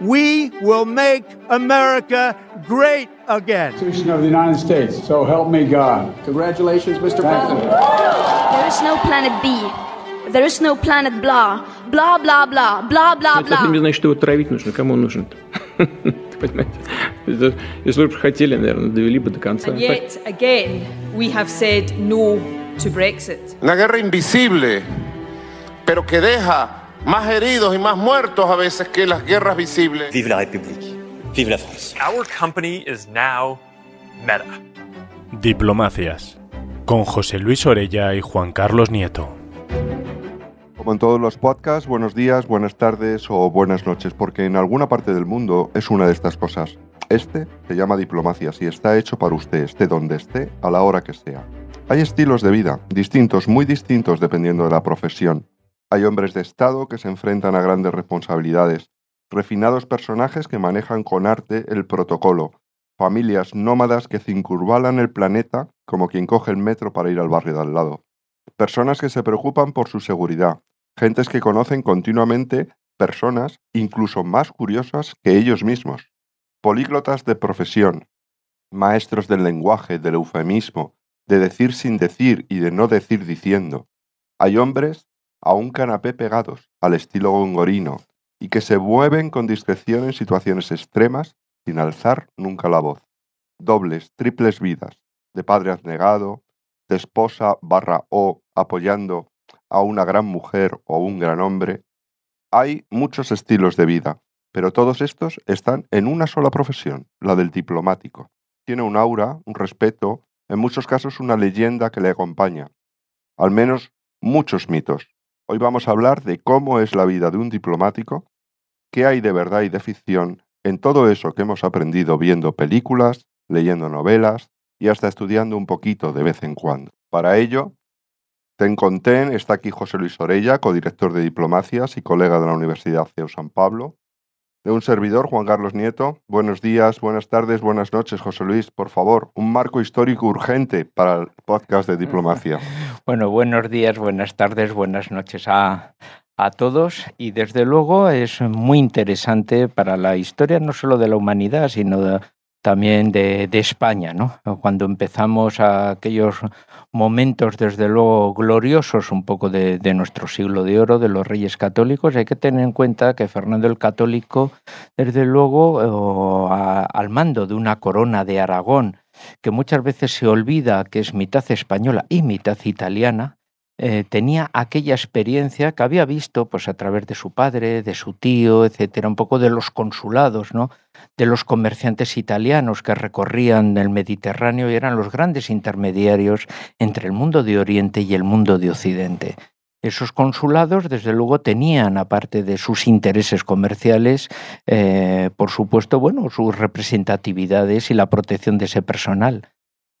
We will make America great again. Constitution of the United States. So help me God. Congratulations, Mr. President. There is no planet B. There is no planet blah. Blah, blah, blah. Blah, blah, Это совсем не blah. значит, что его травить нужно. Кому он нужен Понимаете? Это- Если бы хотели, наверное, довели бы до конца. And Так- yet, again, we have said no to Brexit. Una guerra invisible, pero que deja más heridos y más muertos a veces que las guerras visibles. Vive la République. Vive la France. Our company is now Meta. Diplomacias, con José Luis Orella y Juan Carlos Nieto. Como en todos los podcasts, buenos días, buenas tardes o buenas noches, porque en alguna parte del mundo es una de estas cosas. Este se llama diplomacias y está hecho para usted, esté donde esté, a la hora que sea. Hay estilos de vida, distintos, muy distintos dependiendo de la profesión. Hay hombres de Estado que se enfrentan a grandes responsabilidades, refinados personajes que manejan con arte el protocolo, familias nómadas que cincurvalan el planeta como quien coge el metro para ir al barrio de al lado, personas que se preocupan por su seguridad, gentes que conocen continuamente personas incluso más curiosas que ellos mismos, políglotas de profesión, maestros del lenguaje, del eufemismo, de decir sin decir y de no decir diciendo. Hay hombres a un canapé pegados, al estilo gongorino, y que se mueven con discreción en situaciones extremas sin alzar nunca la voz. Dobles, triples vidas, de padre abnegado, de esposa barra o apoyando a una gran mujer o un gran hombre. Hay muchos estilos de vida, pero todos estos están en una sola profesión, la del diplomático. Tiene un aura, un respeto, en muchos casos una leyenda que le acompaña. Al menos muchos mitos. Hoy vamos a hablar de cómo es la vida de un diplomático, qué hay de verdad y de ficción en todo eso que hemos aprendido viendo películas, leyendo novelas y hasta estudiando un poquito de vez en cuando. Para ello, ten con ten está aquí José Luis Orella, codirector de diplomacias y colega de la Universidad CEU San Pablo. De un servidor, Juan Carlos Nieto. Buenos días, buenas tardes, buenas noches, José Luis. Por favor, un marco histórico urgente para el podcast de diplomacia. Bueno, buenos días, buenas tardes, buenas noches a, a todos y desde luego es muy interesante para la historia no solo de la humanidad, sino de- también de, España, ¿no? Cuando empezamos a aquellos momentos, desde luego, gloriosos un poco de, nuestro siglo de oro, de los reyes católicos, hay que tener en cuenta que Fernando el Católico, desde luego, eh, al mando de una corona de Aragón, que muchas veces se olvida que es mitad española y mitad italiana, eh, tenía aquella experiencia que había visto pues a través de su padre, de su tío, etcétera, un poco de los consulados, ¿no? de los comerciantes italianos que recorrían el Mediterráneo y eran los grandes intermediarios entre el mundo de Oriente y el mundo de Occidente. Esos consulados, desde luego, tenían, aparte de sus intereses comerciales, eh, por supuesto, bueno, sus representatividades y la protección de ese personal.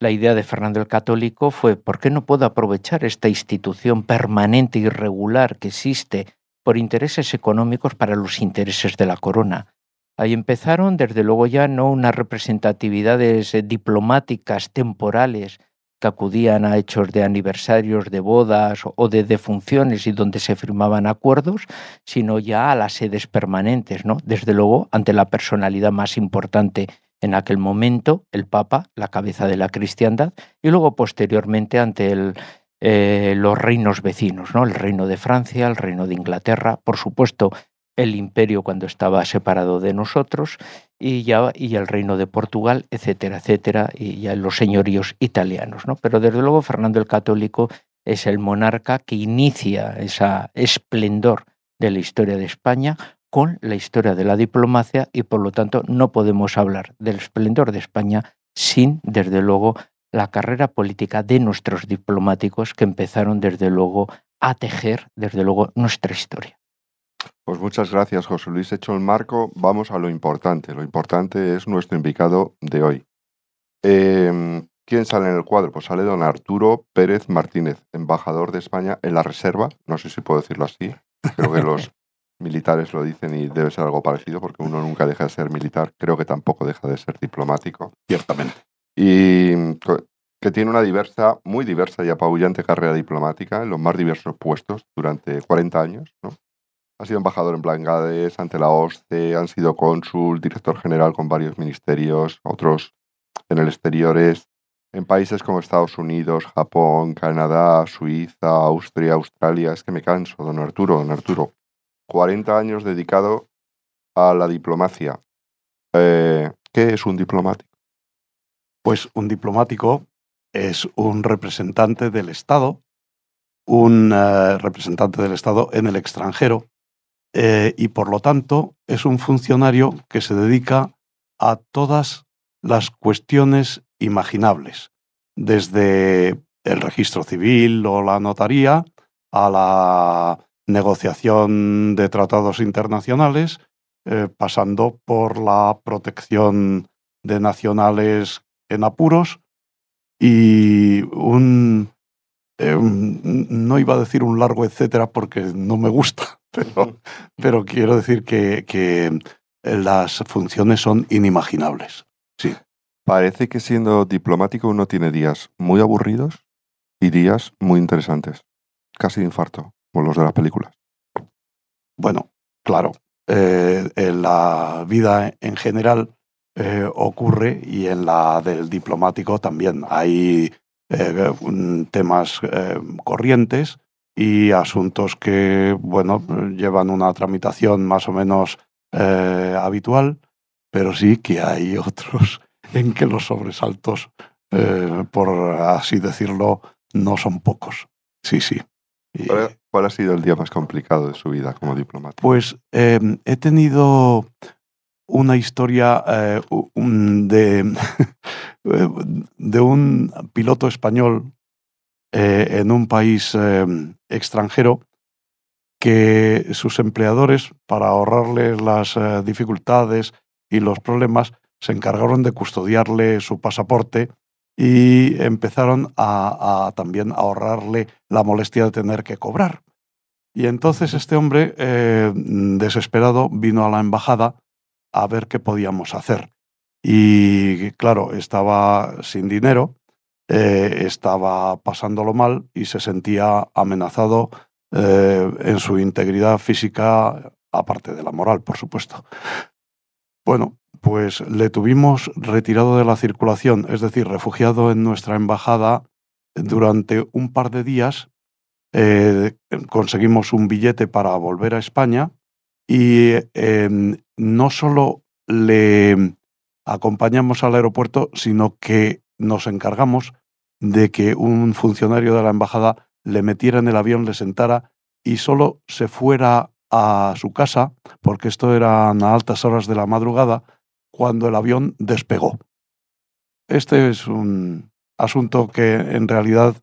La idea de Fernando el Católico fue, ¿por qué no puedo aprovechar esta institución permanente y regular que existe por intereses económicos para los intereses de la corona? Ahí empezaron, desde luego ya no unas representatividades eh, diplomáticas temporales que acudían a hechos de aniversarios de bodas o de defunciones y donde se firmaban acuerdos, sino ya a las sedes permanentes, ¿no? Desde luego, ante la personalidad más importante en aquel momento, el Papa, la cabeza de la cristiandad, y luego posteriormente ante eh, los reinos vecinos, ¿no? El reino de Francia, el reino de Inglaterra, por supuesto, el imperio cuando estaba separado de nosotros y ya y el reino de Portugal, etcétera, etcétera, y ya los señoríos italianos, ¿no? Pero desde luego Fernando el Católico es el monarca que inicia esa esplendor de la historia de España con la historia de la diplomacia y por lo tanto no podemos hablar del esplendor de España sin, desde luego, la carrera política de nuestros diplomáticos que empezaron, desde luego, a tejer, desde luego, nuestra historia. Pues muchas gracias, José Luis. Hecho el marco, vamos a lo importante. Lo importante es nuestro invitado de hoy. Eh, ¿Quién sale en el cuadro? Pues sale don Arturo Pérez Martínez, embajador de España en la Reserva. No sé si puedo decirlo así. Creo que los militares lo dicen y debe ser algo parecido porque uno nunca deja de ser militar. Creo que tampoco deja de ser diplomático. Ciertamente. Y que tiene una diversa, muy diversa y apabullante carrera diplomática en los más diversos puestos durante 40 años, ¿no? Ha sido embajador en Bangladesh, ante la OSCE, han sido cónsul, director general con varios ministerios, otros en el exteriores, en países como Estados Unidos, Japón, Canadá, Suiza, Austria, Australia. Es que me canso, don Arturo, don Arturo. 40 años dedicado a la diplomacia. Eh, ¿Qué es un diplomático? Pues un diplomático es un representante del Estado, un eh, representante del Estado en el extranjero, eh, y por lo tanto es un funcionario que se dedica a todas las cuestiones imaginables, desde el registro civil o la notaría a la negociación de tratados internacionales, eh, pasando por la protección de nacionales en apuros y un, eh, no iba a decir un largo etcétera porque no me gusta, pero, pero quiero decir que, que las funciones son inimaginables. Sí. Parece que siendo diplomático uno tiene días muy aburridos y días muy interesantes. Casi de infarto, como los de las películas. Bueno, claro. eh, en la vida en general eh, ocurre y en la del diplomático también. Hay eh, temas corrientes y asuntos que, bueno, llevan una tramitación más o menos habitual, pero sí que hay otros en que los sobresaltos, por así decirlo, no son pocos. Sí, sí. Y- ¿Cuál, ha sido el día más complicado de su vida como diplomático? pues eh, he tenido una historia eh, u- un- de, de un piloto español eh, en un país eh, extranjero que sus empleadores, para ahorrarle las eh, dificultades y los problemas, se encargaron de custodiarle su pasaporte y empezaron a, también ahorrarle la molestia de tener que cobrar. Y entonces este hombre, eh, desesperado, vino a la embajada a ver qué podíamos hacer. Y claro, estaba sin dinero, eh, estaba pasándolo mal y se sentía amenazado eh, en su integridad física, aparte de la moral, por supuesto. Bueno, pues le tuvimos retirado de la circulación, es decir, refugiado en nuestra embajada durante un par de días. Eh, conseguimos un billete para volver a España y eh, no solo le acompañamos al aeropuerto, sino que nos encargamos de que un funcionario de la embajada le metiera en el avión, le sentara y solo se fuera a su casa, porque esto eran a altas horas de la madrugada, cuando el avión despegó. Este es un asunto que en realidad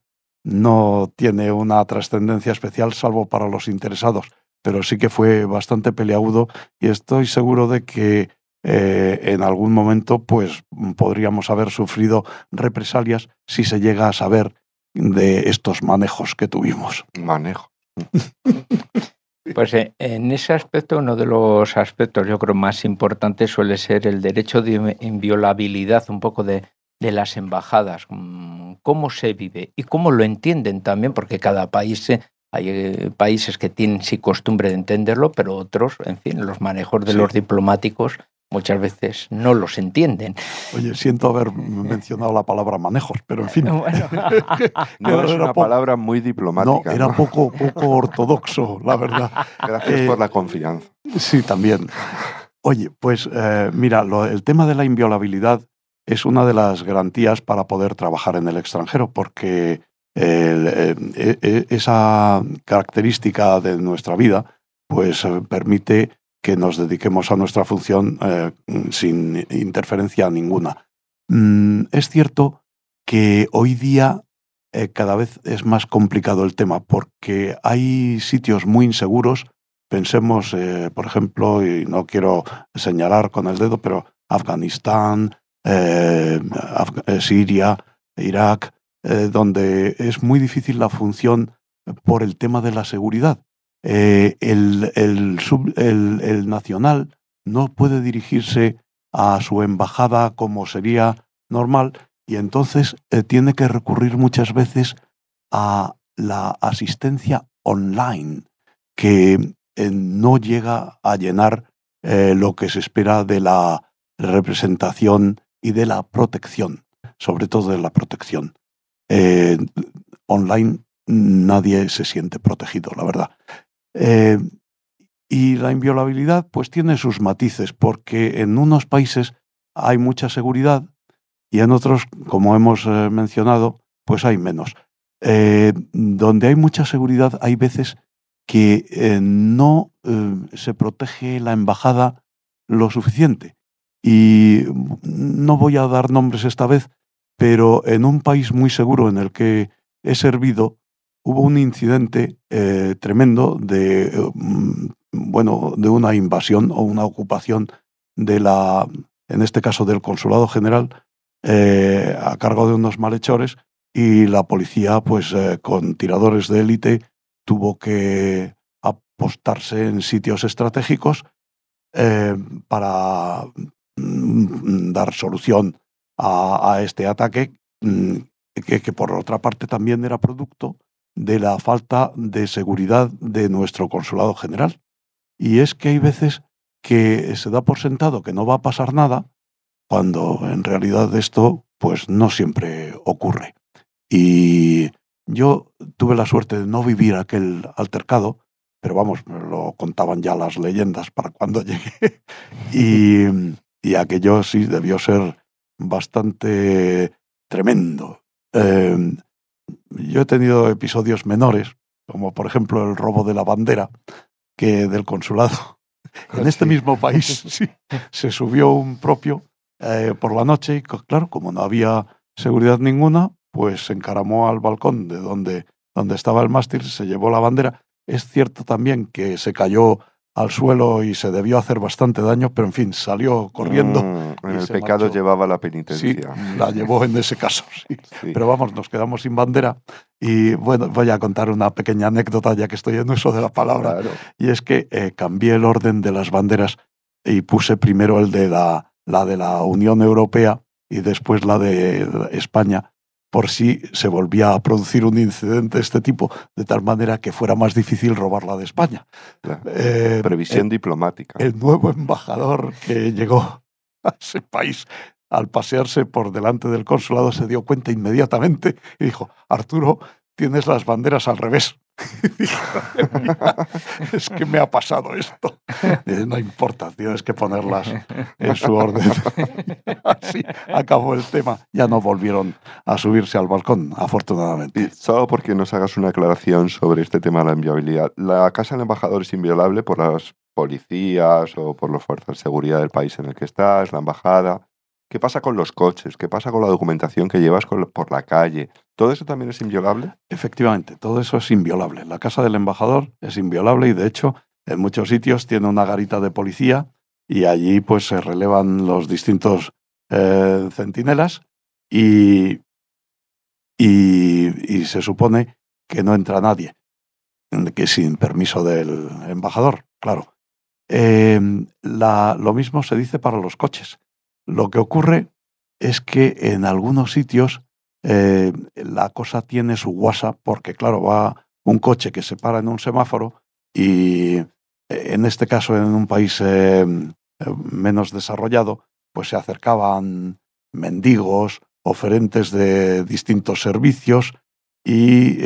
no tiene una trascendencia especial, salvo para los interesados, pero sí que fue bastante peleagudo y estoy seguro de que eh, en algún momento pues podríamos haber sufrido represalias si se llega a saber de estos manejos que tuvimos. Manejo. Pues eh, en ese aspecto, uno de los aspectos yo creo más importantes suele ser el derecho de inviolabilidad un poco de, de las embajadas, mm, cómo se vive y cómo lo entienden también, porque cada país, eh, hay eh, países que tienen sí costumbre de entenderlo, pero otros, en fin, los manejos de Sí. los diplomáticos muchas veces no los entienden. Oye, siento haber mencionado la palabra manejos, pero en fin. Bueno. No es era una po- palabra muy No, diplomática. era ¿no? poco, poco ortodoxo, la verdad. Gracias Eh, por la confianza. Sí, también. Oye, pues eh, mira, lo- el tema de la inviolabilidad es una de las garantías para poder trabajar en el extranjero, porque el, eh, e- esa característica de nuestra vida pues eh, permite que nos dediquemos a nuestra función eh, sin interferencia ninguna. Mm, es cierto que hoy día eh, cada vez es más complicado el tema porque hay sitios muy inseguros. Pensemos, eh, por ejemplo, y no quiero señalar con el dedo, pero Afganistán, Afga- Siria, Irak, donde es muy difícil la función por el tema de la seguridad. Eh, el, sub- el- nacional no puede dirigirse a su embajada como sería normal y entonces eh, tiene que recurrir muchas veces a la asistencia online, que eh, no llega a llenar lo que se espera de la representación y de la protección, sobre todo de la protección. Online nadie se siente protegido, la verdad. Eh, y la inviolabilidad pues tiene sus matices, porque en unos países hay mucha seguridad y en otros, como hemos eh, mencionado, pues hay menos. donde hay mucha seguridad hay veces que no se protege la embajada lo suficiente. Y no voy a dar nombres esta vez, pero en un país muy seguro en el que he servido, hubo un incidente eh, tremendo de, mm, bueno, de una invasión o una ocupación de la, en este caso del consulado general, eh, a cargo de unos malhechores y la policía, pues eh, con tiradores de élite, tuvo que apostarse en sitios estratégicos para mm, dar solución a, este ataque, mm, que, por otra parte también era producto de la falta de seguridad de nuestro consulado general. Y es que hay veces que se da por sentado que no va a pasar nada, cuando en realidad esto pues no siempre ocurre. Y yo tuve la suerte de no vivir aquel altercado, pero vamos, me lo contaban ya las leyendas para cuando llegué. Y, y aquello sí debió ser bastante tremendo. Em, yo he tenido episodios menores, como por ejemplo el robo de la bandera que del consulado. En este mismo país se subió un propio eh, por la noche y claro, como no había seguridad ninguna, pues se encaramó al balcón de donde, donde estaba el mástil, se llevó la bandera. Es cierto también que se cayó al suelo y se debió hacer bastante daño, pero en fin, salió corriendo. Mm, en el pecado llevaba la penitencia. Sí, la llevó en ese caso, sí. Pero vamos, nos quedamos sin bandera. Y bueno, voy a contar una pequeña anécdota, ya que estoy en uso de la palabra. Y es que eh, cambié el orden de las banderas y puse primero el de la, la de la Unión Europea y después la de España por si se volvía a producir un incidente de este tipo, de tal manera que fuera más difícil robarla de España. Eh, Previsión diplomática. El nuevo embajador que llegó a ese país al pasearse por delante del consulado se dio cuenta inmediatamente y dijo, Arturo, tienes las banderas al revés. es que me ha pasado esto. no importa, tienes que ponerlas en su orden. Así acabó el tema. Ya no volvieron a subirse al balcón, afortunadamente. solo porque nos hagas una aclaración sobre este tema de la inviolabilidad. La casa del embajador es inviolable por las policías o por las fuerzas de seguridad del país en el que estás, la embajada. ¿Qué pasa con los coches? ¿Qué pasa con la documentación que llevas por la calle? ¿Todo eso también es inviolable? Efectivamente, todo eso es inviolable. La casa del embajador es inviolable y de hecho en muchos sitios tiene una garita de policía y allí pues se relevan los distintos eh, centinelas y, y, se supone que no entra nadie, que sin permiso del embajador, claro. Em, lo mismo se dice para los coches. Lo que ocurre es que en algunos sitios eh, la cosa tiene su WhatsApp porque, claro, va un coche que se para en un semáforo y eh, en este caso en un país eh, menos desarrollado, pues se acercaban mendigos, oferentes de distintos servicios y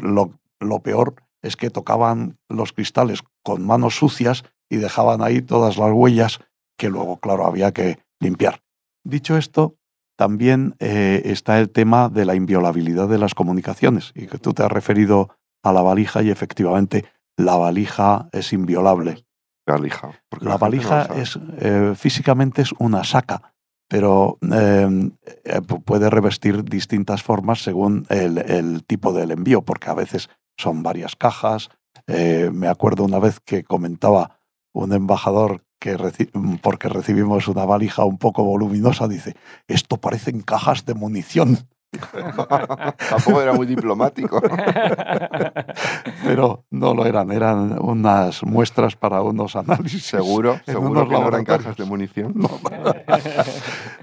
lo, lo peor es que tocaban los cristales con manos sucias y dejaban ahí todas las huellas que luego, claro, había que limpiar. Dicho esto, también eh, está el tema de la inviolabilidad de las comunicaciones y que tú te has referido a la valija y efectivamente la valija es inviolable. Valija. La, valija es eh, físicamente es una saca, pero em, eh, puede revestir distintas formas según el, el, tipo del envío, porque a veces son varias cajas. me acuerdo una vez que comentaba un embajador que porque recibimos una valija un poco voluminosa, dice, esto parecen cajas de munición. Tampoco era muy diplomático. Pero no lo eran, eran unas muestras para unos análisis. Seguro, seguro que no eran cajas de munición.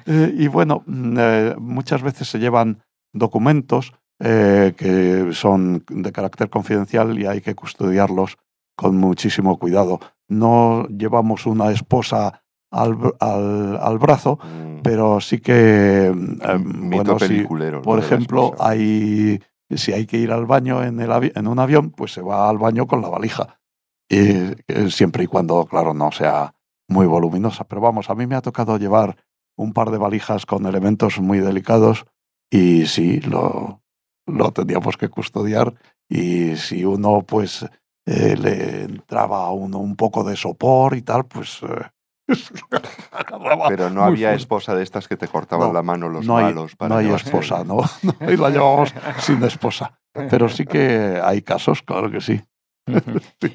Eh, y bueno, mm, eh, muchas veces se llevan documentos eh, que son de carácter confidencial y hay que custodiarlos con muchísimo cuidado. No llevamos una esposa al, al, al brazo, Mm, pero sí que, eh, bueno, si, por ejemplo, hay, si hay que ir al baño en, el avi- en un avión, pues se va al baño con la valija. Y, eh, siempre y cuando, claro, no sea muy voluminosa. Pero vamos, a mí me ha tocado llevar un par de valijas con elementos muy delicados y sí, lo, lo teníamos que custodiar. Y si uno, pues, eh, le entraba a uno un poco de sopor y tal, pues... eh, acababa Pero no había fuerte. esposa de estas que te cortaban No, la mano los no hay, malos. para no hay esposa, ¿no? no, Y la llevamos sin esposa. Pero sí que hay casos, claro que sí.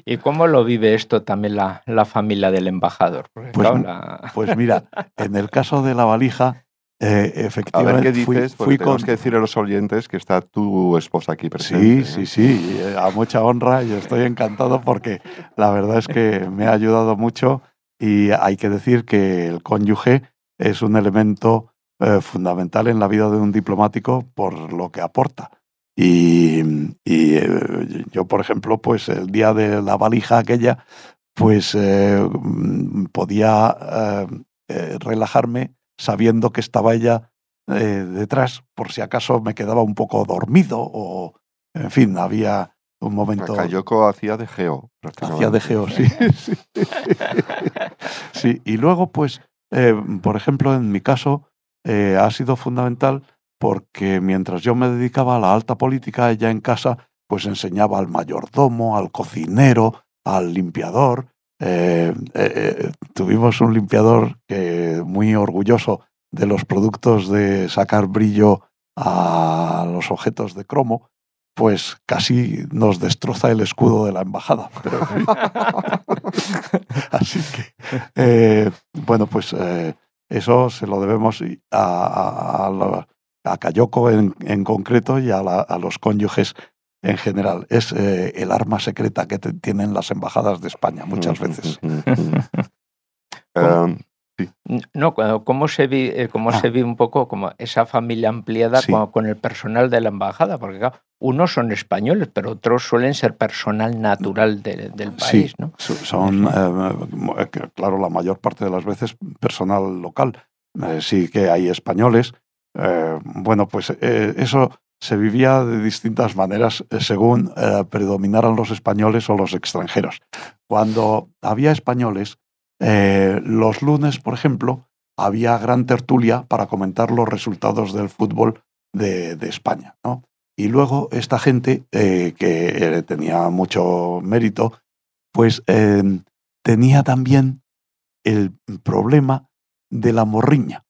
¿Y cómo lo vive esto también la, la familia del embajador? Pues, claro, la- pues mira, en el caso de la valija, eh, A efectivamente ver qué fui- dices, fui, tenemos con... que decirle a los oyentes que está tu esposa aquí presente. Sí, ¿eh? sí, sí, eh, a mucha honra y estoy encantado porque la verdad es que me ha ayudado mucho y hay que decir que el cónyuge es un elemento eh, fundamental en la vida de un diplomático por lo que aporta. Y, y, eh, yo, por ejemplo, pues el día de la valija aquella, pues eh, mm, podía relajarme sabiendo que estaba ella eh, detrás, por si acaso me quedaba un poco dormido o, en fin, había un momento... Cayoko hacía de geo. Hacía de geo, sí. sí. Sí, y luego, pues, eh, por ejemplo, en mi caso, eh, ha sido fundamental porque mientras yo me dedicaba a la alta política, ella en casa, pues enseñaba al mayordomo, al cocinero, al limpiador. Eh, eh, eh, tuvimos un limpiador que muy orgulloso de los productos de sacar brillo a los objetos de cromo, pues casi nos destroza el escudo de la embajada. Así que, eh, bueno, pues eh, eso se lo debemos a, a, a, la- a Cayoko en, en concreto y a, la- a los cónyuges en general. Es eh, el arma secreta que te- tienen las embajadas de España muchas veces. Um, No, ¿cómo se vive, eh, cómo se vive un poco como esa familia ampliada Ah. Sí. con, con el personal de la embajada? Porque claro, unos son españoles, pero otros suelen ser personal natural de- del país, Sí, ¿no? so- son, eh, claro, la mayor parte de las veces personal local. Eh, sí que hay españoles. Eh, bueno, pues eh, eso se vivía de distintas maneras eh, según eh, predominaran los españoles o los extranjeros. Cuando había españoles, eh, los lunes, por ejemplo, había gran tertulia para comentar los resultados del fútbol de, España. ¿no? Y luego esta gente, que tenía mucho mérito, pues tenía también el problema de la morriña.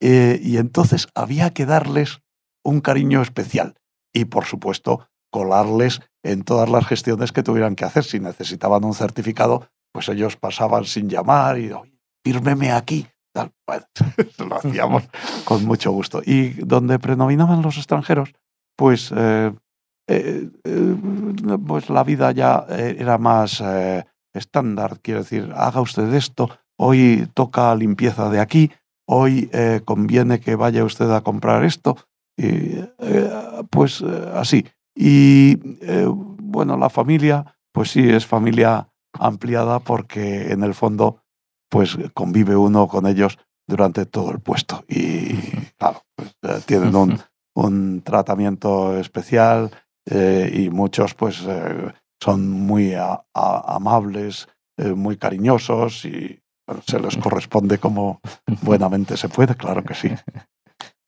Y entonces había que darles un cariño especial y, por supuesto, colarles en todas las gestiones que tuvieran que hacer. Si necesitaban un certificado, pues ellos pasaban sin llamar y, "Oye, fírmeme aquí. Tal. Bueno, lo hacíamos con mucho gusto. Y donde predominaban los extranjeros, pues, eh, eh, eh, pues la vida ya era más estándar. Quiero decir, haga usted esto, hoy toca limpieza de aquí, hoy conviene que vaya usted a comprar esto. Y, eh, pues eh, así. Y eh, bueno, la familia, pues sí, es familia ampliada porque en el fondo, pues convive uno con ellos durante todo el puesto. Y claro, pues, eh, tienen un, un tratamiento especial eh, y muchos pues eh, son muy a- a- amables, eh, muy cariñosos y bueno, se les corresponde como buenamente se puede, claro que sí.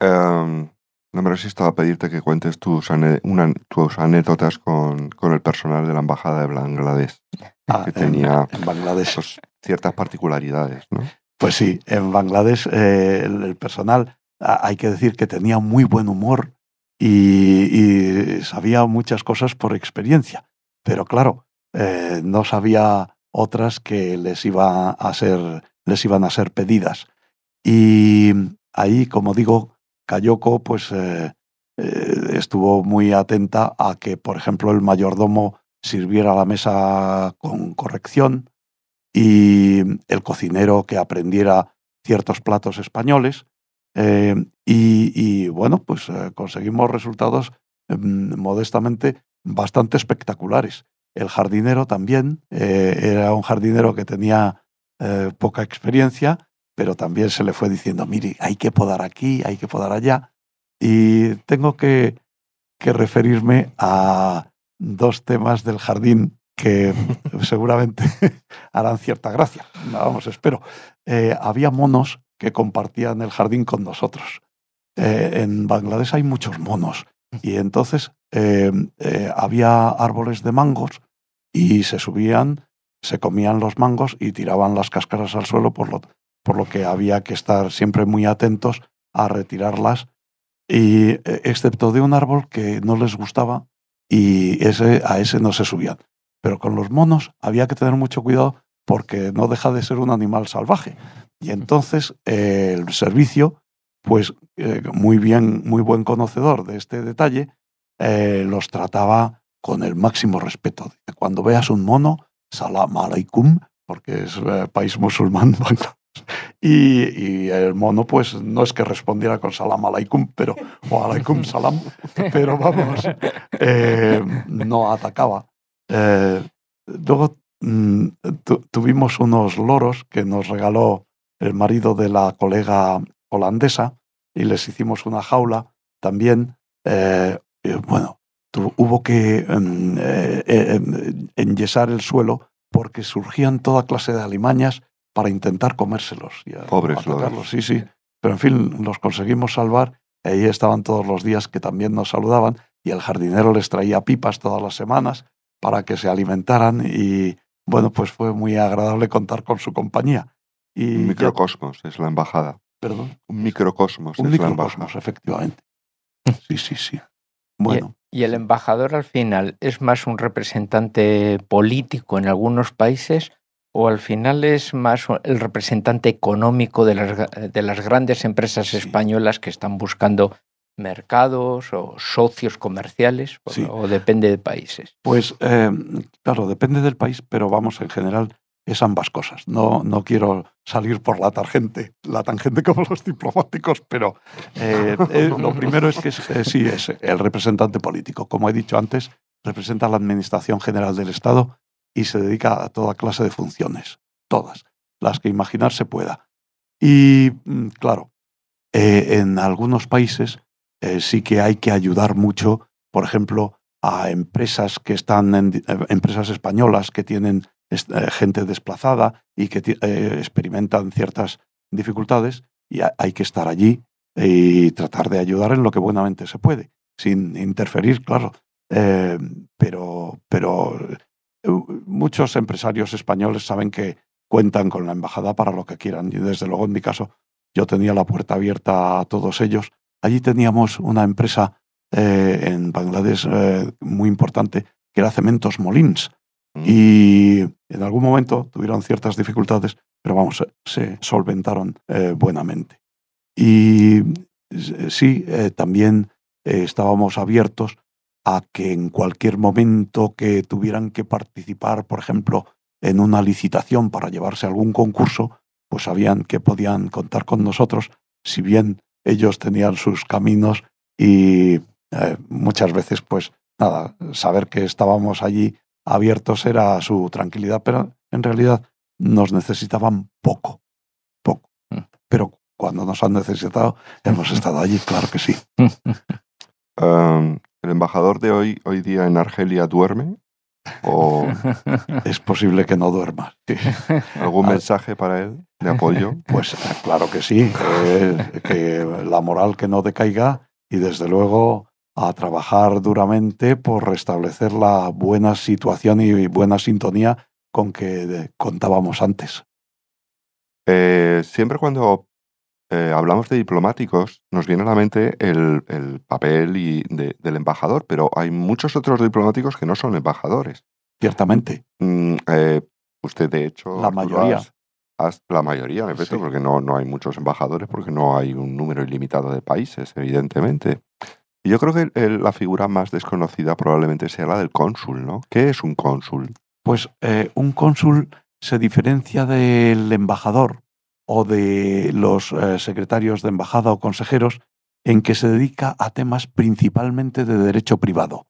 Um, no me resisto a pedirte que cuentes tus, ane- una- tus anécdotas con, con el personal de la Embajada de Bangladesh, Ah, que en- tenía en Bangladesh. pues, ciertas particularidades, ¿no? Pues sí, en Bangladesh eh, el, el personal a- hay que decir que tenía muy buen humor y, y sabía muchas cosas por experiencia, pero claro, eh, no sabía otras que les, iba a ser, les iban a ser pedidas. Y ahí, como digo, Cayoko pues, eh, eh, estuvo muy atenta a que, por ejemplo, el mayordomo sirviera la mesa con corrección, y el cocinero que aprendiera ciertos platos españoles. eh, y, bueno, pues conseguimos resultados mm, modestamente bastante espectaculares. el jardinero también era un jardinero que tenía poca experiencia, pero también se le fue diciendo, mire, hay que podar aquí, hay que podar allá. Y tengo que, que referirme a dos temas del jardín que seguramente harán cierta gracia. Vamos, espero. Eh, había monos que compartían el jardín con nosotros. Eh, en Bangladesh hay muchos monos y entonces eh, había árboles de mangos y se subían, se comían los mangos y tiraban las cáscaras al suelo, por lo, por lo que había que estar siempre muy atentos a retirarlas, y, excepto de un árbol que no les gustaba y ese, a ese no se subían. Pero con los monos había que tener mucho cuidado porque no deja de ser un animal salvaje. Y entonces eh, el servicio, pues eh, muy bien, muy buen conocedor de este detalle, eh, los trataba con el máximo respeto. Cuando veas un mono, salam alaikum, porque es país musulmán, y, el mono, pues no es que respondiera con salam alaikum, pero, alaikum salam, pero vamos, no atacaba. luego Mm, tuvimos unos loros que nos regaló el marido de la colega holandesa y les hicimos una jaula también. Eh, bueno, hubo que mm, eh, eh, enyesar el suelo porque surgían toda clase de alimañas para intentar comérselos. Y Pobres loros. Sí, sí. Pero en fin, los conseguimos salvar. Ahí estaban todos los días que también nos saludaban y el jardinero les traía pipas todas las semanas para que se alimentaran y, bueno, pues fue muy agradable contar con su compañía. Y un microcosmos es la embajada. Perdón. Un microcosmos un es microcosmos, la embajada. efectivamente. Sí, sí, sí. Bueno. ¿Y, ¿Y el embajador al final es más un representante político en algunos países o al final es más el representante económico de las, de las grandes empresas españolas que están buscando mercados o socios comerciales o depende de países? Pues eh, claro, depende del país, pero vamos, en general es ambas cosas. No, no quiero salir por la tangente, la tangente como los diplomáticos, pero eh, eh, lo primero es que sí es el representante político. Como he dicho antes, representa la Administración General del Estado y se dedica a toda clase de funciones, todas, las que imaginar se pueda. Y mm, claro, en algunos países eh, sí que hay que ayudar mucho, por ejemplo, a empresas que están en, eh, empresas españolas que tienen eh, gente desplazada y que experimentan ciertas dificultades y hay que estar allí y tratar de ayudar en lo que buenamente se puede, sin interferir, claro. pero muchos empresarios españoles saben que cuentan con la embajada para lo que quieran y desde luego en mi caso yo tenía la puerta abierta a todos ellos Allí teníamos una empresa eh, en Bangladesh eh, muy importante que era Cementos Molins. Mm. Y en algún momento tuvieron ciertas dificultades, pero vamos, se solventaron eh, buenamente. Y sí, también estábamos abiertos a que en cualquier momento que tuvieran que participar, por ejemplo, en una licitación para llevarse algún concurso, pues sabían que podían contar con nosotros, si bien ellos tenían sus caminos y eh, muchas veces, pues nada, saber que estábamos allí abiertos era su tranquilidad, pero en realidad nos necesitaban poco, poco. Mm. Pero cuando nos han necesitado, hemos estado allí, claro que sí. Em, ¿El embajador de hoy, hoy día en Argelia duerme? ¿O es posible que no duerma? ¿Algún mensaje para él de apoyo? Pues claro que sí, que, la moral que no decaiga y desde luego a trabajar duramente por restablecer la buena situación y buena sintonía con que contábamos antes. Eh, siempre cuando eh, hablamos de diplomáticos, nos viene a la mente el, papel y del embajador, pero hay muchos otros diplomáticos que no son embajadores. Ciertamente. Mm, eh, usted, de hecho, la mayoría. la mayoría, en efecto, porque no, no hay muchos embajadores, porque no hay un número ilimitado de países, evidentemente. Y yo creo que la figura más desconocida probablemente sea la del cónsul, ¿no? ¿Qué es un cónsul? Pues eh, un cónsul se diferencia del embajador o de los eh, secretarios de embajada o consejeros en que se dedica a temas principalmente de derecho privado.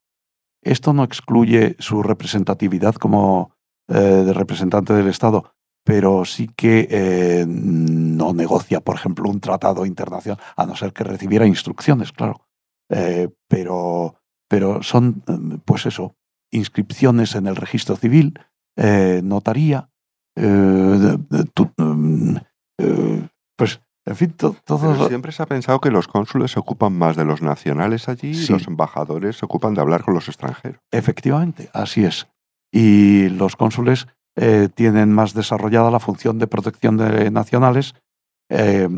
esto no excluye su representatividad como eh, de representante del Estado, pero sí que eh, no negocia, por ejemplo, un tratado internacional, a no ser que recibiera instrucciones, claro. Pero, pero son, pues eso, inscripciones en el registro civil, notaría, pues en fin, todo... Siempre se ha pensado que los cónsules se ocupan más de los nacionales allí y los embajadores se ocupan de hablar con los extranjeros. Efectivamente, así es. Y los cónsules eh, tienen más desarrollada la función de protección de nacionales eh,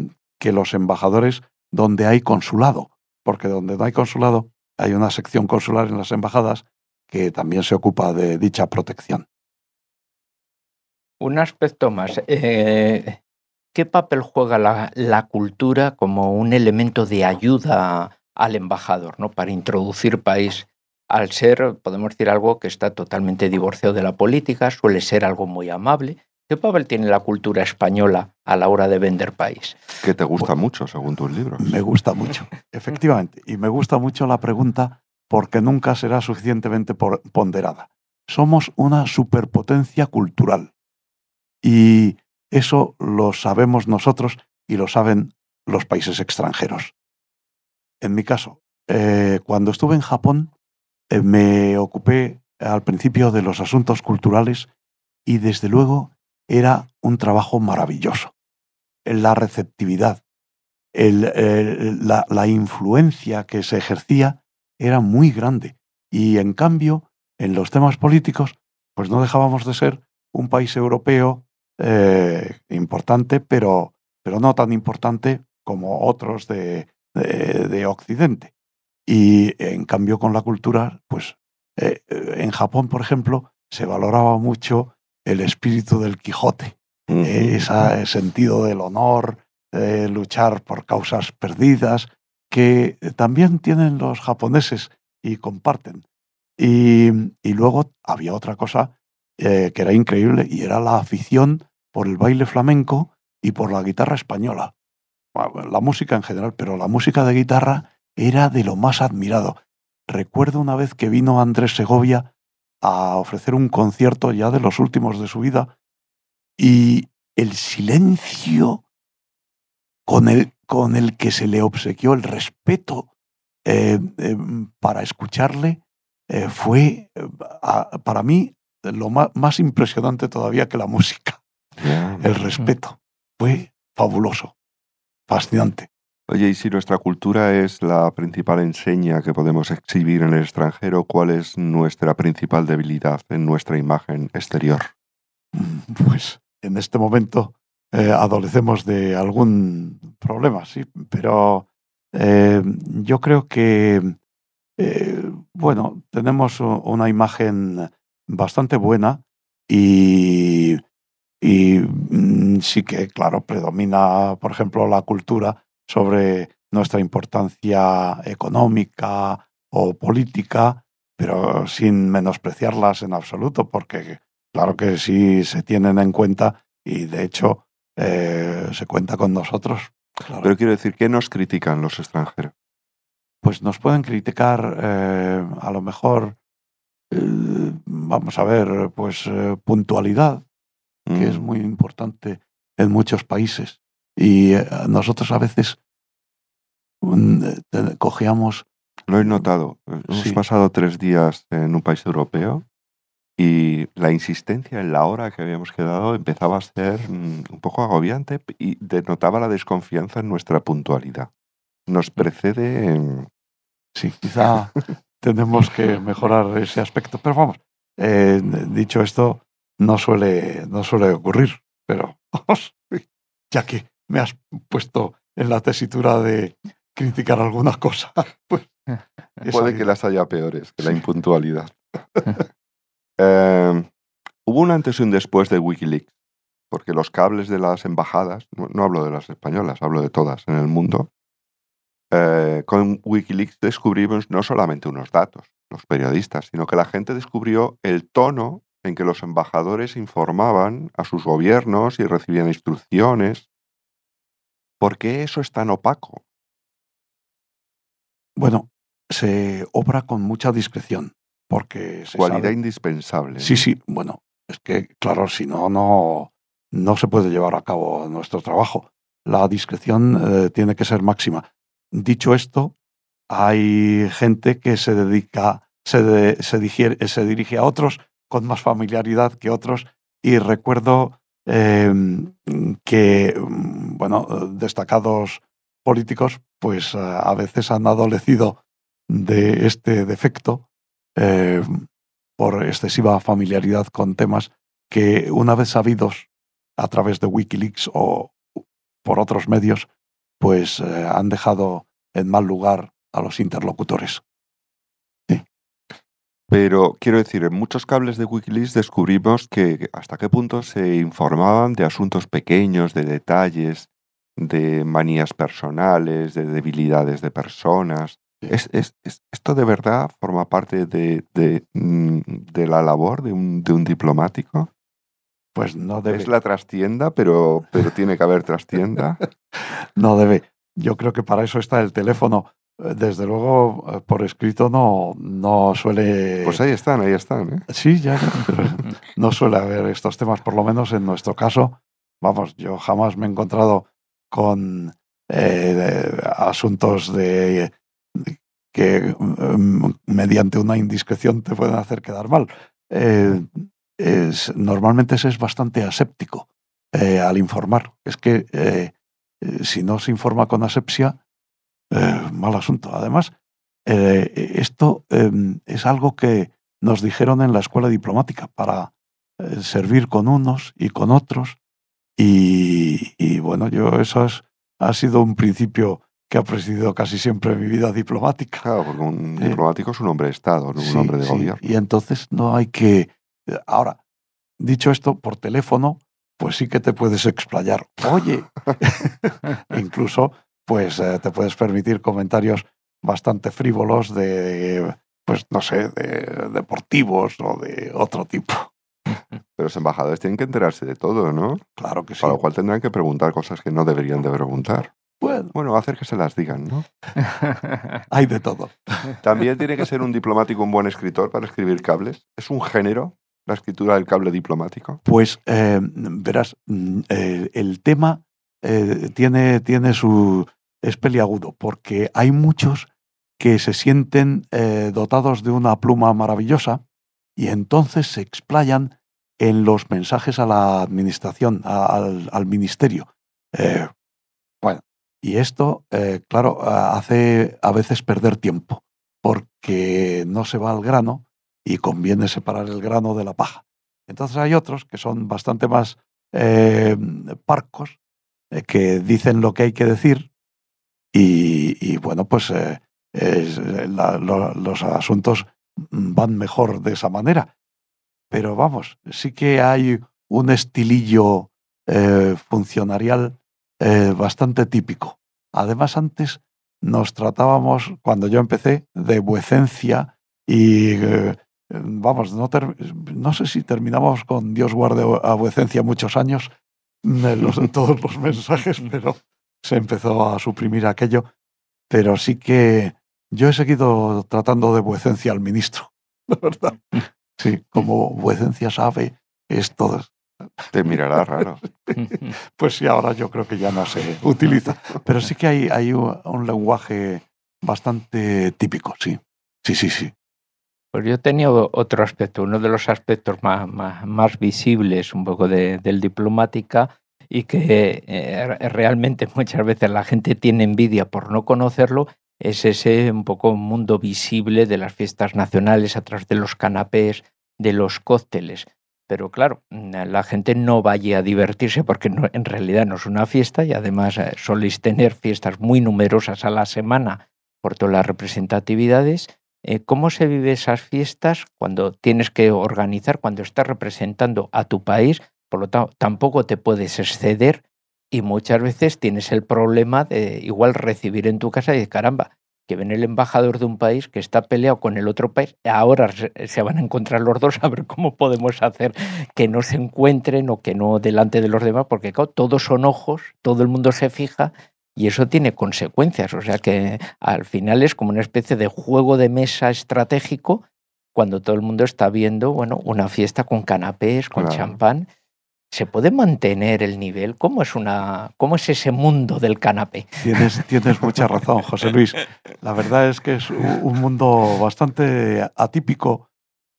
que los embajadores donde hay consulado, porque donde no hay consulado hay una sección consular en las embajadas que también se ocupa de dicha protección. Un aspecto más. Eh, ¿Qué papel juega la, cultura como un elemento de ayuda al embajador ¿no? para introducir país? Al ser, podemos decir, algo que está totalmente divorciado de la política, suele ser algo muy amable. ¿Qué papel tiene la cultura española a la hora de vender país? Que te gusta mucho, según tus libros. Me gusta mucho, efectivamente. Y me gusta mucho la pregunta porque nunca será suficientemente ponderada. Somos una superpotencia cultural. Y eso lo sabemos nosotros y lo saben los países extranjeros. En mi caso, eh, cuando estuve en Japón, eh, me ocupé al principio de los asuntos culturales y desde luego era un trabajo maravilloso. La receptividad, la, la influencia que se ejercía era muy grande y en cambio en los temas políticos pues no dejábamos de ser un país europeo eh, importante, pero, pero no tan importante como otros de, de, Occidente. Y en cambio con la cultura, pues eh, en Japón, por ejemplo, se valoraba mucho el espíritu del Quijote, eh, ese sentido del honor, luchar por causas perdidas, que también tienen los japoneses y comparten. Y, y luego había otra cosa eh, que era increíble y era la afición por el baile flamenco y por la guitarra española. La música en general, pero la música de guitarra era de lo más admirado. Recuerdo una vez que vino Andrés Segovia a ofrecer un concierto ya de los últimos de su vida y el silencio con el, con el que se le obsequió, el respeto eh, eh, para escucharle, fue para mí lo más, impresionante todavía que la música. el respeto. Fue fabuloso, fascinante. Oye, y si nuestra cultura es la principal enseña que podemos exhibir en el extranjero, ¿cuál es nuestra principal debilidad en nuestra imagen exterior? Pues en este momento eh, adolecemos de algún problema, sí, pero eh, yo creo que, eh, bueno, tenemos una imagen bastante buena y, y mm, sí que, claro, predomina, por ejemplo, la cultura sobre nuestra importancia económica o política, pero sin menospreciarlas en absoluto, porque claro que sí se tienen en cuenta y de hecho eh, se cuenta con nosotros. Pero quiero decir, ¿qué nos critican los extranjeros? Pues nos pueden criticar eh, a lo mejor eh, vamos a ver, pues eh, puntualidad, que es mm. muy importante en muchos países. Y eh, nosotros a veces cogíamos... Lo he notado. Hemos pasado tres días en un país europeo y la insistencia en la hora que habíamos quedado empezaba a ser mm, un poco agobiante y denotaba la desconfianza en nuestra puntualidad. Nos precede en... Sí, quizá tenemos que mejorar ese aspecto. Pero vamos, eh, dicho esto, no suele, no suele ocurrir, pero ya que me has puesto en la tesitura de criticar alguna cosa, pues... Puede que las haya peores que la impuntualidad. Em, hubo un antes y un después de Wikileaks, porque los cables de las embajadas, no hablo de las españolas, hablo de todas en el mundo, eh, con Wikileaks descubrimos no solamente unos datos, los periodistas, sino que la gente descubrió el tono en que los embajadores informaban a sus gobiernos y recibían instrucciones. ¿Por qué eso es tan opaco? Bueno, se obra con mucha discreción. porque se Cualidad sabe- indispensable. Sí, sí, bueno, es que claro, si no, no, no se puede llevar a cabo nuestro trabajo. La discreción eh, tiene que ser máxima. Dicho esto, hay gente que se dedica, se, de- se, se dirige a otros con más familiaridad que otros y recuerdo eh, que, mm, bueno, destacados políticos, pues eh, a veces han adolecido de este defecto eh, por excesiva familiaridad con temas que una vez sabidos a través de Wikileaks o por otros medios, pues eh, han dejado en mal lugar a los interlocutores. Pero quiero decir, en muchos cables de Wikileaks descubrimos que hasta qué punto se informaban de asuntos pequeños, de detalles, de manías personales, de debilidades de personas. ¿Es, es- es- esto de verdad forma parte de, de, mm, de la labor de un, de un diplomático? Pues no debe. Es la trastienda, pero, pero tiene que haber trastienda. No debe. Yo creo que para eso está el teléfono. Eh, Desde luego, eh, por escrito no, no suele... Pues ahí están, ahí están. ¿eh? Sí, ya, no suele haber estos temas, por lo menos en nuestro caso. Vamos, yo jamás me he encontrado con eh, asuntos de que mm, mediante una indiscreción te pueden hacer quedar mal. Eh, es- normalmente se es bastante aséptico eh, al informar. Es que eh, eh, si no se informa con asepsia, eh, mal asunto. Además, eh, esto eh, es algo que nos dijeron en la escuela diplomática para servir con unos y con otros. Y, y bueno, yo eso es, ha sido un principio que ha presidido casi siempre mi vida diplomática. Claro, porque un diplomático es un hombre de Estado, no un Sí, hombre de sí, gobierno. Y entonces no hay que... Ahora, dicho esto, por teléfono, pues sí que te puedes explayar. Oye, incluso, pues eh, te puedes permitir comentarios bastante frívolos de, pues no sé, de deportivos o de otro tipo. Pero los embajadores tienen que enterarse de todo, ¿no? Claro que sí. Para lo cual tendrán que preguntar cosas que no deberían de preguntar. Bueno, Bueno, hacer que se las digan, ¿no? hay de todo. También tiene que ser un diplomático un buen escritor para escribir cables. ¿Es un género la escritura del cable diplomático? Pues eh, verás, mm, eh, el tema eh, tiene, tiene su es peliagudo, porque hay muchos que se sienten dotados de una pluma maravillosa y entonces se explayan en los mensajes a la administración, al, al ministerio. Bueno, y esto, claro, hace a veces perder tiempo, porque no se va al grano y conviene separar el grano de la paja. Entonces hay otros que son bastante más eh, parcos, eh, que dicen lo que hay que decir y, bueno, pues eh, los asuntos van mejor de esa manera. Pero vamos, sí que hay un estilillo funcionarial bastante típico. Además, antes nos tratábamos, cuando yo empecé, de vuecencia y, vamos, no, ter- no sé si terminamos con Dios guarde a vuecencia muchos años en los- en todos los mensajes, pero se empezó a suprimir aquello. Pero sí que yo he seguido tratando de vuecencia al ministro, la verdad. Sí, como vuecencia sabe, es todo. Te mirará raro. Pues sí, ahora yo creo que ya no se utiliza. Pero sí que hay, hay un, un lenguaje bastante típico, sí. Sí, sí, sí. Pues yo tenía otro aspecto, uno de los aspectos más, más, más visibles un poco de, del diplomática y que eh, re- realmente muchas veces la gente tiene envidia por no conocerlo, es ese un poco mundo visible de las fiestas nacionales a través de los canapés, de los cócteles. Pero claro, mm, la gente no vaya a divertirse porque no- en realidad no es una fiesta y además eh, soléis tener fiestas muy numerosas a la semana por todas las representatividades. Eh, ¿Cómo se vive esas fiestas cuando tienes que organizar, cuando estás representando a tu país? Por lo tanto, tampoco te puedes exceder y muchas veces tienes el problema de igual recibir en tu casa y de caramba, que ven el embajador de un país que está peleado con el otro país, ahora se van a encontrar los dos a ver cómo podemos hacer que no se encuentren o que no delante de los demás, porque todos son ojos, todo el mundo se fija y eso tiene consecuencias. O sea que al final es como una especie de juego de mesa estratégico cuando todo el mundo está viendo, bueno, una fiesta con canapés, con Claro. champán. ¿Se puede mantener el nivel? ¿Cómo es, una, ¿Cómo es ese mundo del canapé? Tienes, tienes mucha razón, José Luis. La verdad es que es un mundo bastante atípico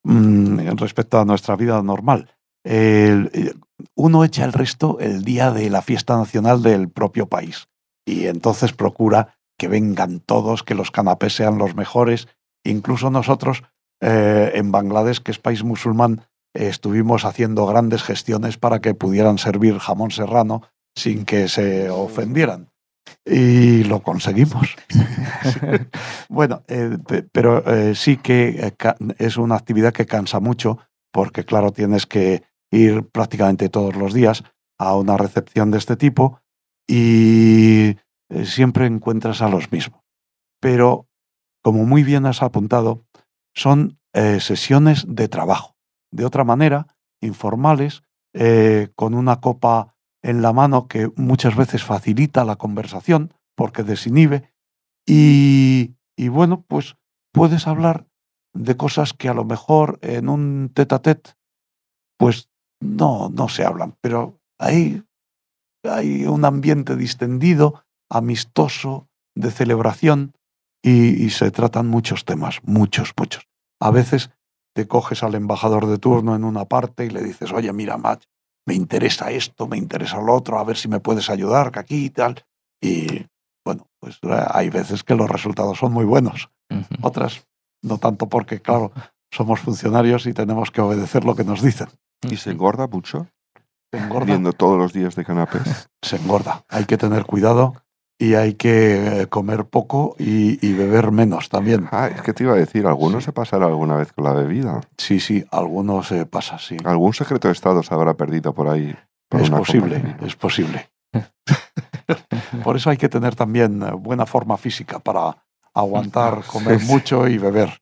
mm, respecto a nuestra vida normal. El- eh, uno echa el resto el día de la fiesta nacional del propio país y entonces procura que vengan todos, que los canapés sean los mejores. Incluso nosotros eh, en Bangladesh, que es país musulmán, estuvimos haciendo grandes gestiones para que pudieran servir jamón serrano sin que se ofendieran. Y lo conseguimos. bueno, eh, pe- pero eh, sí que es una actividad que cansa mucho porque, claro, tienes que ir prácticamente todos los días a una recepción de este tipo y eh, siempre encuentras a los mismos. Pero, como muy bien has apuntado, son eh, sesiones de trabajo. De otra manera, informales, eh, con una copa en la mano que muchas veces facilita la conversación porque desinhibe y, bueno, pues puedes hablar de cosas que a lo mejor en un tete a tete pues no, no se hablan, pero ahí hay un ambiente distendido, amistoso, de celebración y, y se tratan muchos temas, muchos, muchos. A veces te coges al embajador de turno en una parte y le dices, oye, mira, Matt, me interesa esto, me interesa lo otro, a ver si me puedes ayudar, que aquí y tal. Y bueno, pues eh, hay veces que los resultados son muy buenos, otras no tanto porque, claro, somos funcionarios y tenemos que obedecer lo que nos dicen. ¿Y se engorda mucho? Se engorda. Viendo todos los días de canapés. Se engorda. Hay que tener cuidado y hay que eh, comer poco y, y beber menos también. Ah, es que te iba a decir, ¿alguno se pasará alguna vez con la bebida? Sí, sí, algunos se pasa, sí. ¿Algún secreto de Estado se habrá perdido por ahí? por Es posible, de vino? es posible. Por eso hay que tener también eh, buena forma física para aguantar comer Sí, sí. mucho y beber.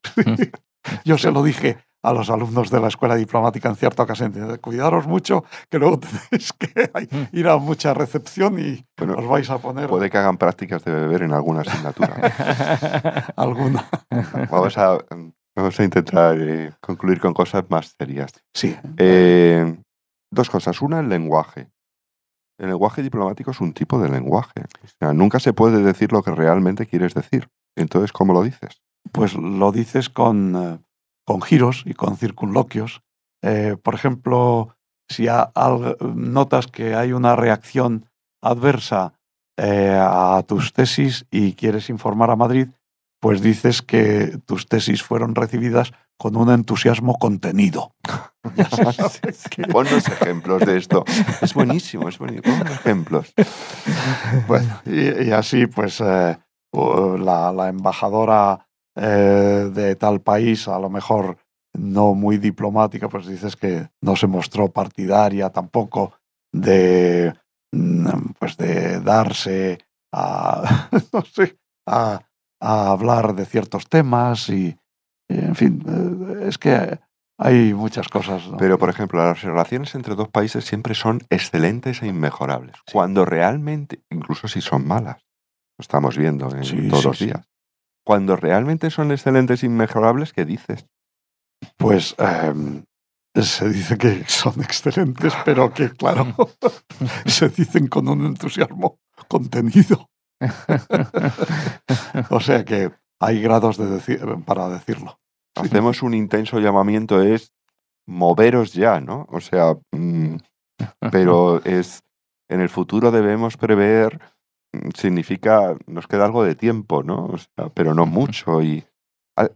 Yo se lo dije a los alumnos de la escuela diplomática en cierta ocasión. Cuidaros mucho, que luego tenéis que ir a mucha recepción y Bueno, os vais a poner Puede que hagan prácticas de beber en alguna asignatura. alguna. vamos, a, vamos a intentar eh, concluir con cosas más serias. Sí, Eh, dos cosas. Una, el lenguaje. El lenguaje diplomático es un tipo de lenguaje. O sea, nunca se puede decir lo que realmente quieres decir. Entonces, ¿cómo lo dices? pues lo dices con, eh, con giros y con circunloquios. Eh, por ejemplo, si a- al- notas que hay una reacción adversa eh, a tus tesis y quieres informar a Madrid, pues dices que tus tesis fueron recibidas con un entusiasmo contenido. Que- Ponnos ejemplos de esto. Es buenísimo, es buenísimo. Ponnos ejemplos. Bueno, y, y así, pues, eh, la embajadora eh, de tal país, a lo mejor no muy diplomática, pues dices que no se mostró partidaria tampoco de, mm, pues de darse a, no sé, a, a hablar de ciertos temas y, y, en fin, eh, es que hay muchas cosas. ¿no? Pero, por ejemplo, las relaciones entre dos países siempre son excelentes e inmejorables. Cuando realmente, incluso si son malas, lo estamos viendo en Sí, todos sí, los sí. días. Cuando realmente son excelentes e inmejorables, ¿qué dices? Pues em, se dice que son excelentes, pero que, claro, se dicen con un entusiasmo contenido. o sea que hay grados de deci- para decirlo. Hacemos un intenso llamamiento, es moveros ya, ¿no? O sea, mm, pero es en el futuro debemos prever, significa, nos queda algo de tiempo, ¿no? O sea, pero no mucho. Y a-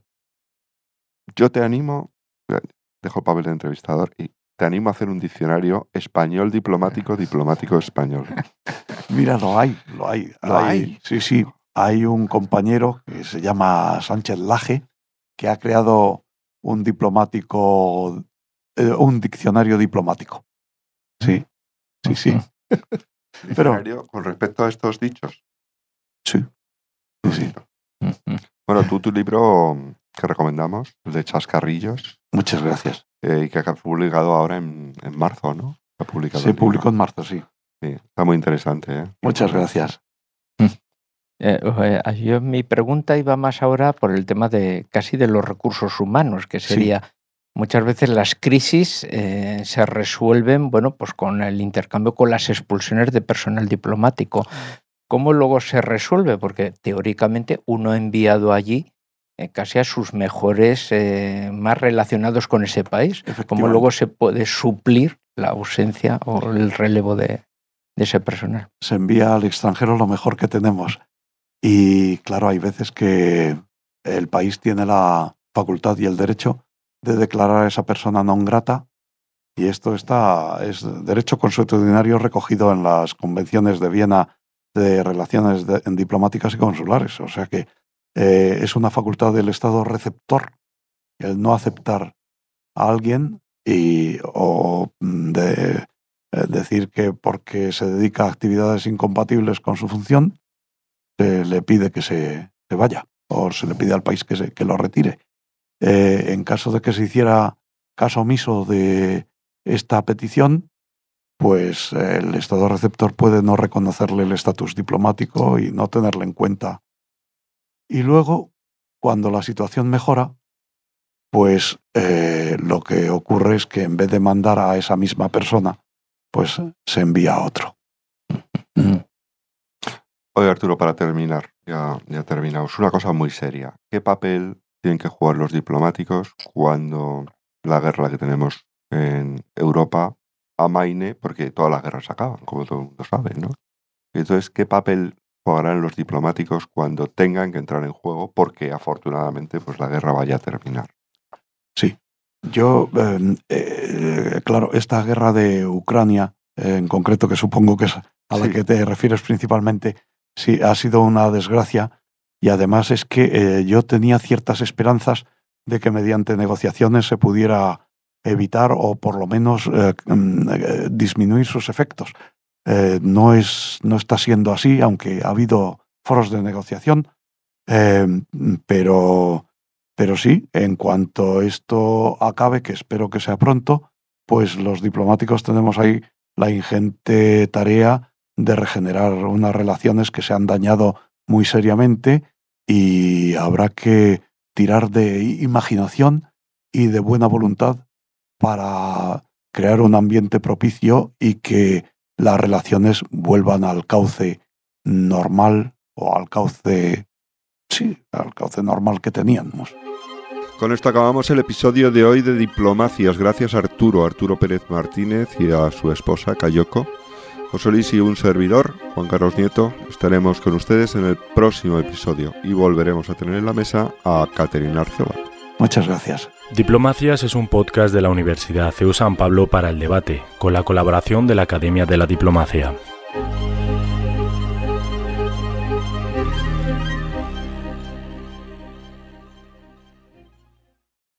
yo te animo, eh, dejo el papel de entrevistador y te animo a hacer un diccionario español diplomático, diplomático español. Mira, lo hay, lo hay. ¿Lo hay? Sí, sí. Hay un compañero que se llama Sánchez Laje, que ha creado un diplomático, eh, un diccionario diplomático. Sí, sí, sí. Pero- con respecto a estos dichos. Sí. Sí, sí. Bueno, tú tu libro mm, que recomendamos, el de Chascarrillos, Muchas gracias. eh, y que ha publicado ahora en, en marzo, ¿no? Ha publicado Se publicó en marzo, sí. Sí, está muy interesante, ¿eh? Muchas gracias. yo, mi pregunta iba más ahora por el tema de casi de los recursos humanos, que sería muchas veces las crisis se resuelven, bueno, pues con el intercambio con las expulsiones de personal diplomático. ¿Cómo luego se resuelve? Porque teóricamente uno ha enviado allí eh, casi a sus mejores, eh, más relacionados con ese país. ¿Cómo luego se puede suplir la ausencia o el relevo de, ese personal? Se envía al extranjero lo mejor que tenemos. Y claro, hay veces que el país tiene la facultad y el derecho de declarar a esa persona non grata y esto está es derecho consuetudinario recogido en las convenciones de Viena de relaciones diplomáticas y consulares. O sea que eh, es una facultad del Estado receptor el no aceptar a alguien y o de eh, decir que porque se dedica a actividades incompatibles con su función, se le pide que se, vaya o se le pide al país que, se, que lo retire. Eh, en caso de que se hiciera caso omiso de esta petición, pues el Estado receptor puede no reconocerle el estatus diplomático y no tenerle en cuenta y luego, cuando la situación mejora, pues eh, lo que ocurre es que en vez de mandar a esa misma persona, pues se envía a otro. Oye Arturo, para terminar, ya, ya terminamos, una cosa muy seria. ¿Qué papel tienen que jugar los diplomáticos cuando la guerra que tenemos en Europa amaine? Porque todas las guerras acaban, como todo el mundo sabe, ¿no? Entonces, ¿qué papel jugarán los diplomáticos cuando tengan que entrar en juego, porque afortunadamente pues la guerra vaya a terminar. Sí, yo, em, eh, claro, esta guerra de Ucrania, en concreto, que supongo que es a la que te refieres principalmente, sí, ha sido una desgracia y además es que eh, yo tenía ciertas esperanzas de que mediante negociaciones se pudiera evitar o por lo menos eh, mm, disminuir sus efectos. Eh, no, es, no está siendo así, aunque ha habido foros de negociación, eh, pero, pero sí, en cuanto esto acabe, que espero que sea pronto, pues los diplomáticos tenemos ahí la ingente tarea de regenerar unas relaciones que se han dañado muy seriamente y habrá que tirar de imaginación y de buena voluntad para crear un ambiente propicio y que las relaciones vuelvan al cauce normal o al cauce, sí, al cauce normal que teníamos. Con esto acabamos el episodio de hoy de Diplomacias. Gracias a Arturo, Arturo Pérez Martínez y a su esposa Cayoko. José Luis y un servidor, Juan Carlos Nieto, estaremos con ustedes en el próximo episodio y volveremos a tener en la mesa a Caterina Arcebat. Muchas gracias. Diplomacias es un podcast de la Universidad CEU San Pablo para el debate, con la colaboración de la Academia de la Diplomacia.